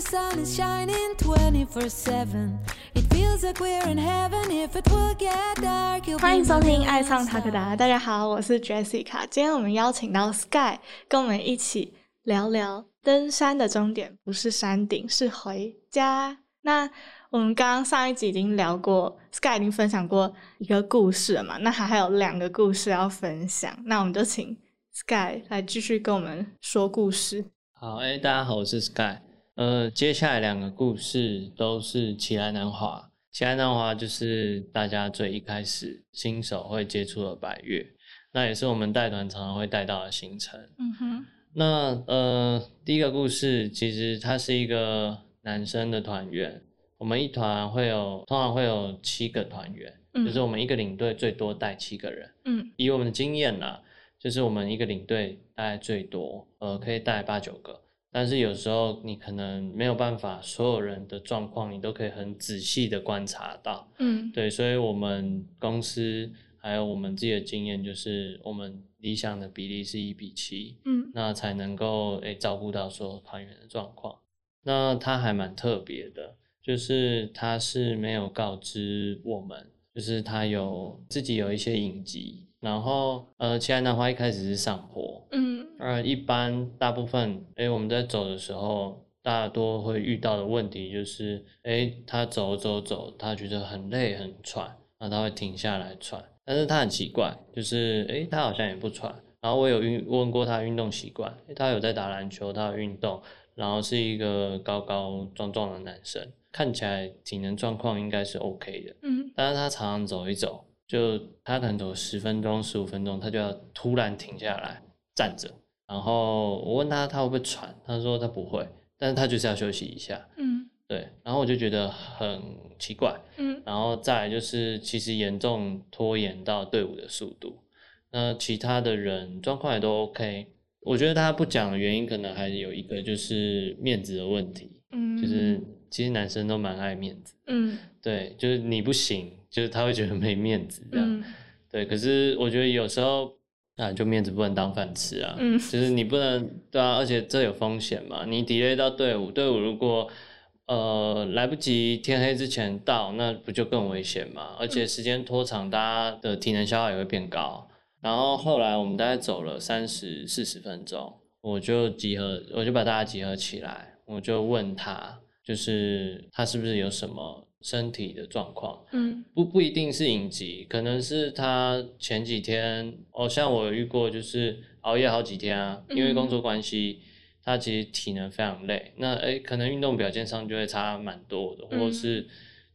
the sun is shining 24 7. It feels like we're in heaven if it will get dark. You'll 欢迎收听爱上塔克达，大家好，我是 Jessica。今天我们邀请到 Sky 跟我们一起聊聊登山的终点不是山顶，是回家。那我们刚刚上一集已经聊过，Sky 已经分享过一个故事了嘛？那还还有两个故事要分享，那我们就请 Sky 来继续跟我们说故事。好，哎、大家好，我是 Sky。呃，接下来两个故事都是奇来南华。奇来南华就是大家最一开始新手会接触的百越，那也是我们带团常常会带到的行程。嗯哼，那呃，第一个故事其实他是一个男生的团员，我们一团会有通常会有七个团员，嗯就是我们一个领队最多带七个人。嗯以我们的经验啦，就是我们一个领队大概最多呃可以带八九个，但是有时候你可能没有办法所有人的状况你都可以很仔细的观察到，嗯。对，所以我们公司还有我们自己的经验就是我们理想的比例是一比七，嗯。那才能够诶照顾到所有团员的状况。那他还蛮特别的，就是他是没有告知我们，就是他有自己有一些隐疾，然后呃，奇来南华一开始是上坡，嗯而一般大部分诶我们在走的时候，大多会遇到的问题就是，诶他走走走，他觉得很累很喘，那他会停下来喘，但是他很奇怪，就是诶他好像也不喘。然后我有运问过他运动习惯，他有在打篮球，他有运动，然后是一个高高壮壮的男生，看起来体能状况应该是 OK 的。嗯但是他常常走一走，就他可能走十分钟、十五分钟，他就要突然停下来站着。然后我问他他会不会喘，他说他不会，但是他就是要休息一下。嗯对，然后我就觉得很奇怪。嗯然后再来就是，其实严重拖延到队伍的速度。那其他的人状况也都 OK。我觉得他不讲的原因，可能还有一个就是面子的问题，嗯，就是其实男生都蛮爱面子。嗯对，就是你不行，就是他会觉得没面子这样。嗯对，可是我觉得有时候啊，就面子不能当饭吃啊。嗯就是你不能对啊，而且这有风险嘛。你 delay 到队伍，队伍如果呃来不及天黑之前到，那不就更危险嘛？而且时间拖长，大家的体能消耗也会变高。然后后来我们大概走了三十四十分钟，我就集合，我就把大家集合起来，我就问他，就是他是不是有什么身体的状况？嗯不不一定是隐疾，可能是他前几天，哦，像我遇过，就是熬夜好几天啊，因为工作关系，他其实体能非常累，那诶可能运动表现上就会差蛮多的，或嗯是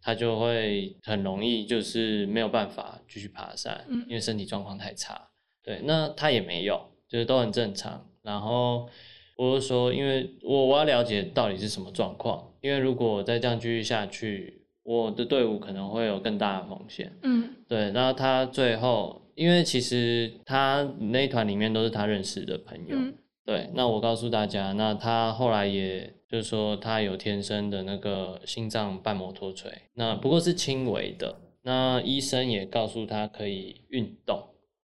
他就会很容易就是没有办法继续爬山，嗯因为身体状况太差。对，那他也没有，就是都很正常。然后我就说，因为我我要了解到底是什么状况，因为如果再这样继续下去，我的队伍可能会有更大的风险。嗯。对，然后他最后，因为其实他那一团里面都是他认识的朋友，嗯。对，那我告诉大家，那他后来也就是说他有天生的那个心脏瓣膜脱垂，那不过是轻微的，那医生也告诉他可以运动，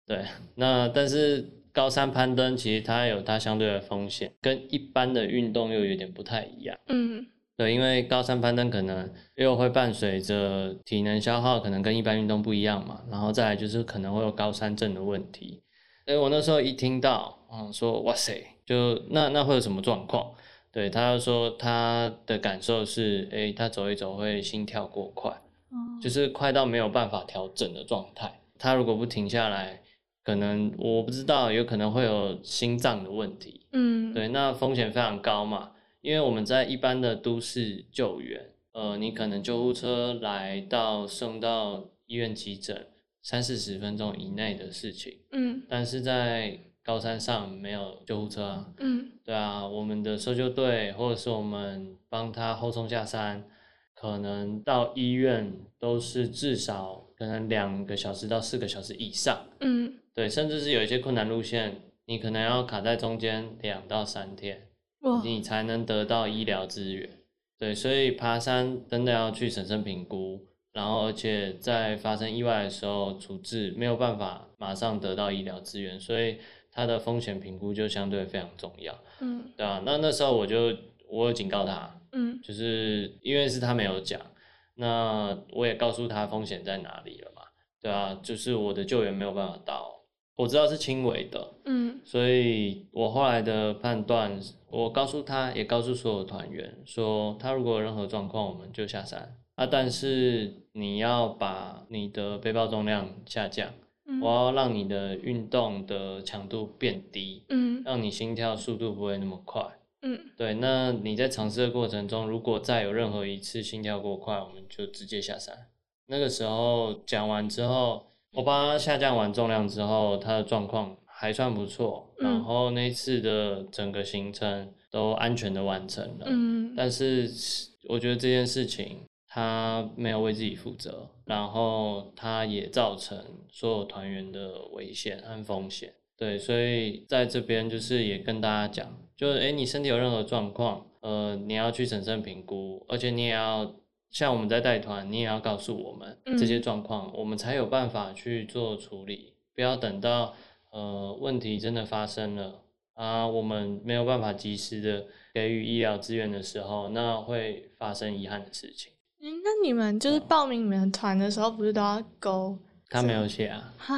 对，那但是高山攀登其实它有它相对的风险，跟一般的运动又有点不太一样。嗯对，因为高山攀登可能又会伴随着体能消耗，可能跟一般运动不一样嘛。然后再来就是可能会有高山症的问题。所以我那时候一听到，嗯，说哇塞，就那那会有什么状况？对，他就说他的感受是，诶，他走一走会心跳过快，哦就是快到没有办法调整的状态。他如果不停下来，可能我不知道，有可能会有心脏的问题。嗯对，那风险非常高嘛，因为我们在一般的都市救援，呃，你可能救护车来到送到医院急诊三四十分钟以内的事情，嗯。但是在高山上没有救护车啊，嗯。对啊，我们的搜救队或者是我们帮他后送下山，可能到医院都是至少可能两个小时到四个小时以上。嗯。对，甚至是有一些困难路线，你可能要卡在中间两到三天，哇你才能得到医疗资源。对，所以爬山真的要去审慎评估，然后而且在发生意外的时候处置没有办法马上得到医疗资源，所以它的风险评估就相对非常重要。嗯对啊，那那时候我就我有警告他，嗯就是因为是他没有讲，那我也告诉他风险在哪里了嘛，对啊，就是我的救援没有办法到，我知道是轻微的，嗯所以我后来的判断，我告诉他，也告诉所有团员说，他如果有任何状况，我们就下山啊。但是你要把你的背包重量下降，嗯我要让你的运动的强度变低，嗯让你心跳速度不会那么快。嗯对，那你在尝试的过程中，如果再有任何一次心跳过快，我们就直接下山。那个时候讲完之后，我帮他下降完重量之后，他的状况还算不错，嗯然后那次的整个行程都安全的完成了。嗯但是我觉得这件事情他没有为自己负责，然后他也造成所有团员的危险和风险。对，所以在这边就是也跟大家讲，就是诶，你身体有任何状况，呃，你要去审慎评估，而且你也要像我们在带团，你也要告诉我们嗯这些状况，我们才有办法去做处理，不要等到呃问题真的发生了啊，我们没有办法及时的给予医疗资源的时候，那会发生遗憾的事情。嗯那你们就是报名你们的团的时候，不是都要勾？他没有写啊，哈，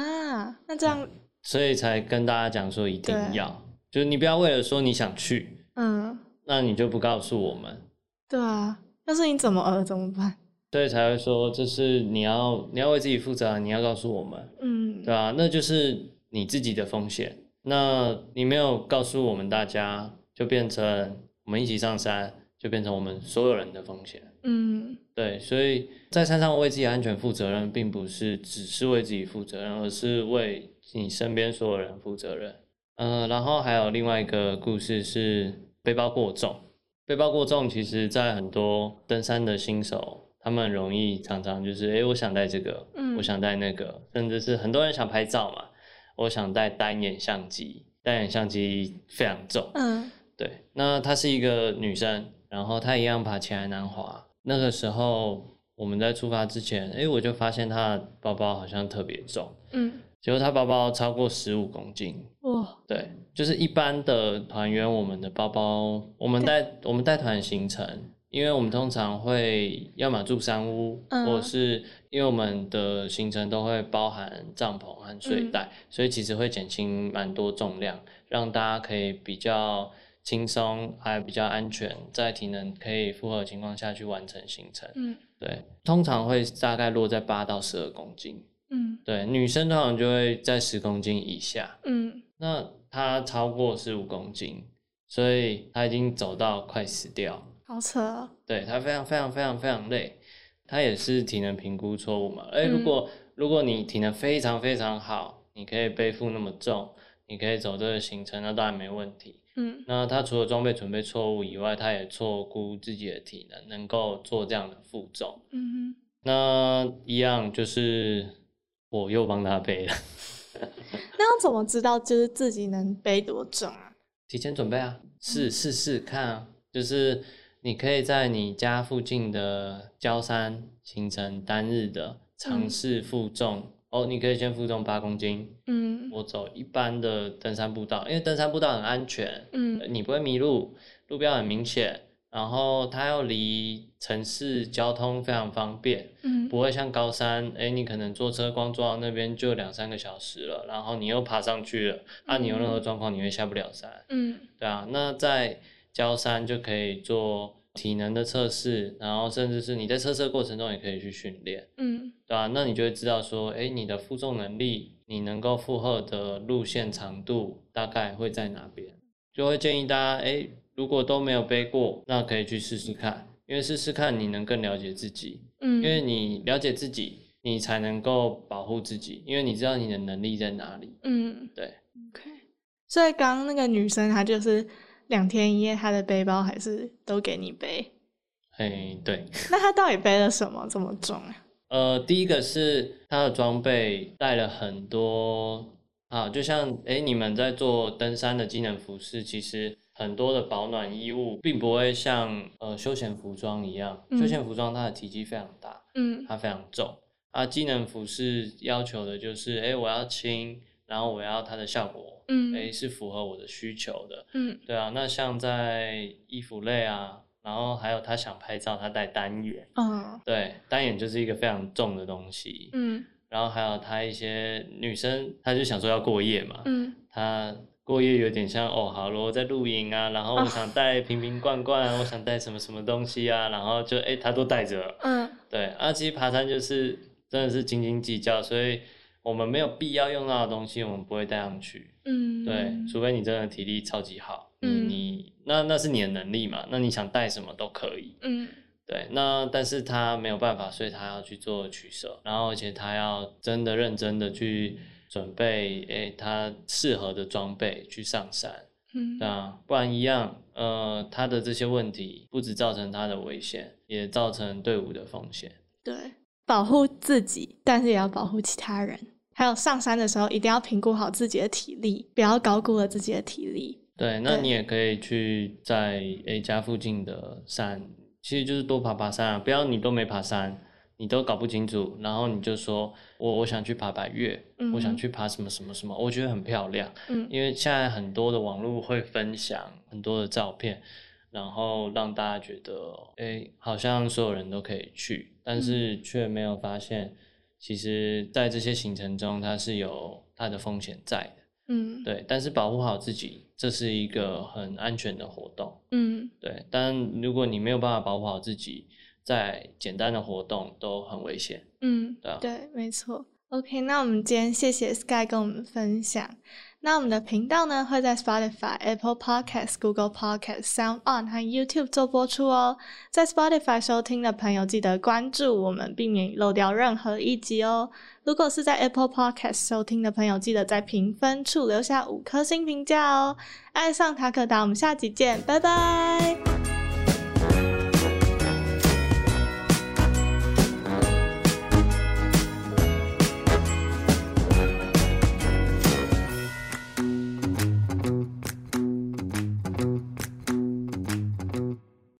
那这样，所以才跟大家讲说一定要，就是你不要为了说你想去，嗯，那你就不告诉我们，对啊，要是你怎么了怎么办？所以才会说这是你要你要为自己负责啊，你要告诉我们，嗯对啊，那就是你自己的风险。那你没有告诉我们大家，就变成我们一起上山，就变成我们所有人的风险。嗯对，所以在山上为自己安全负责任，并不是只是为自己负责任，而是为你身边所有人负责任。呃，然后还有另外一个故事是背包过重。背包过重，其实在很多登山的新手，他们容易常常就是，诶，我想带这个，嗯我想带那个，甚至是很多人想拍照嘛，我想带单眼相机，单眼相机非常重，嗯对，那她是一个女生，然后她一样爬起来南滑。那个时候我们在出发之前，诶，我就发现她的包包好像特别重，嗯，结果她包包超过十五公斤。哇，对，就是一般的团员，我们的包包，我们带我们带团行程，因为我们通常会要么住山屋，嗯或者是因为我们的行程都会包含帐篷和睡嗯袋，所以其实会减轻蛮多重量，让大家可以比较轻松，还比较安全，在体能可以负荷的情况下去完成行程。嗯对，通常会大概落在八到十二公斤。嗯对，女生通常就会在十公斤以下。嗯那他超过十五公斤，所以他已经走到快死掉。好扯哦，对他非常非常非常非常累，他也是体能评估错误嘛。哎、嗯如果如果你体能非常非常好，你可以背负那么重，你可以走这个行程，那当然没问题。嗯那他除了装备准备错误以外，他也错估自己的体能能够做这样的负重。嗯那一样就是我又帮他背了，哼，那要怎么知道就是自己能背多重啊？提前准备啊，试试试看啊，就是你可以在你家附近的郊山形成单日的尝试负重、哦，你可以先负重八公斤，嗯。我走一般的登山步道，因为登山步道很安全，嗯。你不会迷路，路标很明显，然后它又离城市交通非常方便，嗯不会像高山，哎，你可能坐车光坐到那边就两三个小时了，然后你又爬上去了，啊，你有任何状况你会下不了山，嗯。对啊，那在焦山就可以做体能的测试，然后甚至是你在测试的过程中也可以去训练，嗯。对啊，那你就会知道说，哎，你的负重能力，你能够负荷的路线长度大概会在哪边，就会建议大家，哎，如果都没有背过，那可以去试试看，因为试试看你能更了解自己，嗯，因为你了解自己，你才能够保护自己，因为你知道你的能力在哪里，嗯对。OK，所以刚刚那个女生她就是两天一夜，她的背包还是都给你背。哎，对，那她到底背了什么这么重啊？呃，第一个是她的装备带了很多啊，就像诶你们在做登山的机能服饰，其实很多的保暖衣物并不会像呃休闲服装一样，休嗯闲服装它的体积非常大，嗯。它非常重。啊，机能服饰要求的就是诶我要轻，然后我要它的效果，嗯。诶是符合我的需求的，嗯。对啊。那像在衣服类啊，然后还有他想拍照，他带单眼，嗯对，单眼就是一个非常重的东西，嗯。然后还有他一些女生，她就想说要过夜嘛，嗯。她过夜有点像哦，好了，我在露营啊，然后我想带瓶瓶罐罐啊，我想带什么什么东西啊，然后就诶，他都带着。了，嗯。对，啊，其实爬山就是真的是斤斤计较，所以我们没有必要用到的东西，我们不会带上去。嗯，对，除非你真的体力超级好，嗯。你你那那是你的能力嘛，那你想带什么都可以。嗯。对，那但是他没有办法，所以他要去做取舍，然后而且他要真的认真的去准备，诶，他适合的装备去上山。嗯对啊，不然一样，呃，他的这些问题不止造成他的危险，也造成队伍的风险。对，保护自己，但是也要保护其他人。还有上山的时候，一定要评估好自己的体力，不要高估了自己的体力。对，那你也可以去在 A 家附近的山，其实就是多爬爬山啊，不要你都没爬山，你都搞不清楚，然后你就说我我想去爬百越，我想嗯去爬什么什么什么，我觉得很漂亮，嗯因为现在很多的网络会分享很多的照片，然后让大家觉得，哎，好像所有人都可以去，但是却没有发现，其实在这些行程中，它是有它的风险在的。嗯对，但是保护好自己，这是一个很安全的活动。嗯对，但如果你没有办法保护好自己，在简单的活动都很危险。嗯，对啊对，没错。OK，那我们今天谢谢 Sky 跟我们分享。那我们的频道呢会在 Spotify、Apple Podcasts、Google Podcasts、Sound On 和 YouTube 做播出哦。在 Spotify 收听的朋友记得关注我们，避免漏掉任何一集哦。如果是在 Apple Podcast 收听的朋友，记得在评分处留下五颗星评价哦。爱上塔可达，我们下集见，拜拜。